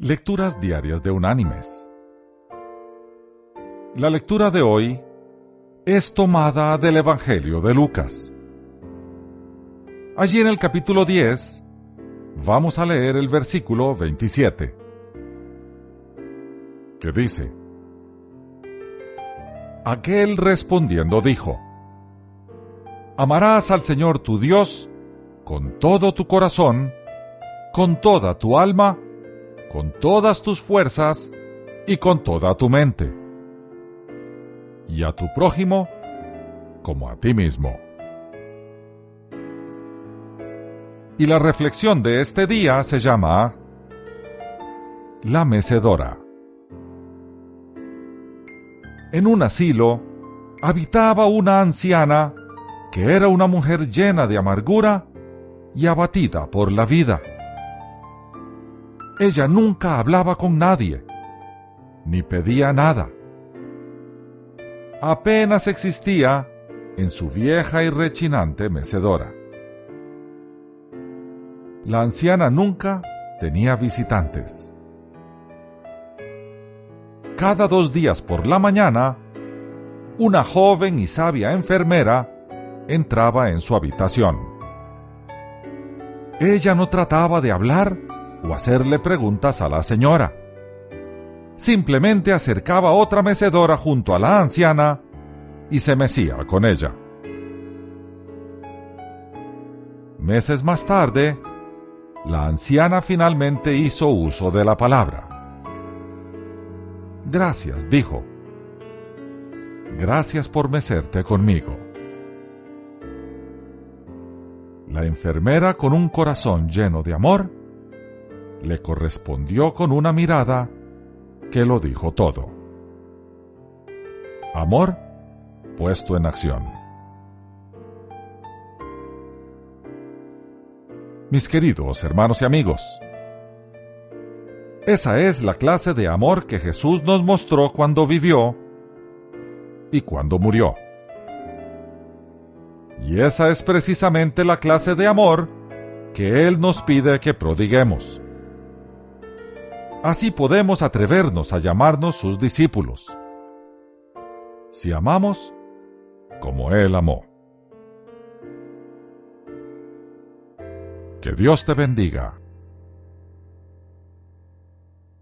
Lecturas Diarias de Unánimes. La lectura de hoy es tomada del Evangelio de Lucas. Allí en el capítulo 10 vamos a leer el versículo 27, que dice, Aquel respondiendo dijo, Amarás al Señor tu Dios con todo tu corazón, con toda tu alma, con todas tus fuerzas y con toda tu mente. Y a tu prójimo como a ti mismo. Y la reflexión de este día se llama La Mecedora. En un asilo habitaba una anciana que era una mujer llena de amargura y abatida por la vida ella nunca hablaba con nadie, ni pedía nada. Apenas existía en su vieja y rechinante mecedora. La anciana nunca tenía visitantes. Cada dos días por la mañana, una joven y sabia enfermera entraba en su habitación. Ella no trataba de hablar o hacerle preguntas a la señora. Simplemente acercaba otra mecedora junto a la anciana y se mecía con ella. Meses más tarde, la anciana finalmente hizo uso de la palabra. Gracias, dijo. Gracias por mecerte conmigo. La enfermera, con un corazón lleno de amor, le correspondió con una mirada que lo dijo todo. Amor puesto en acción. Mis queridos hermanos y amigos, esa es la clase de amor que Jesús nos mostró cuando vivió y cuando murió. Y esa es precisamente la clase de amor que Él nos pide que prodiguemos. Así podemos atrevernos a llamarnos sus discípulos. Si amamos como Él amó. Que Dios te bendiga.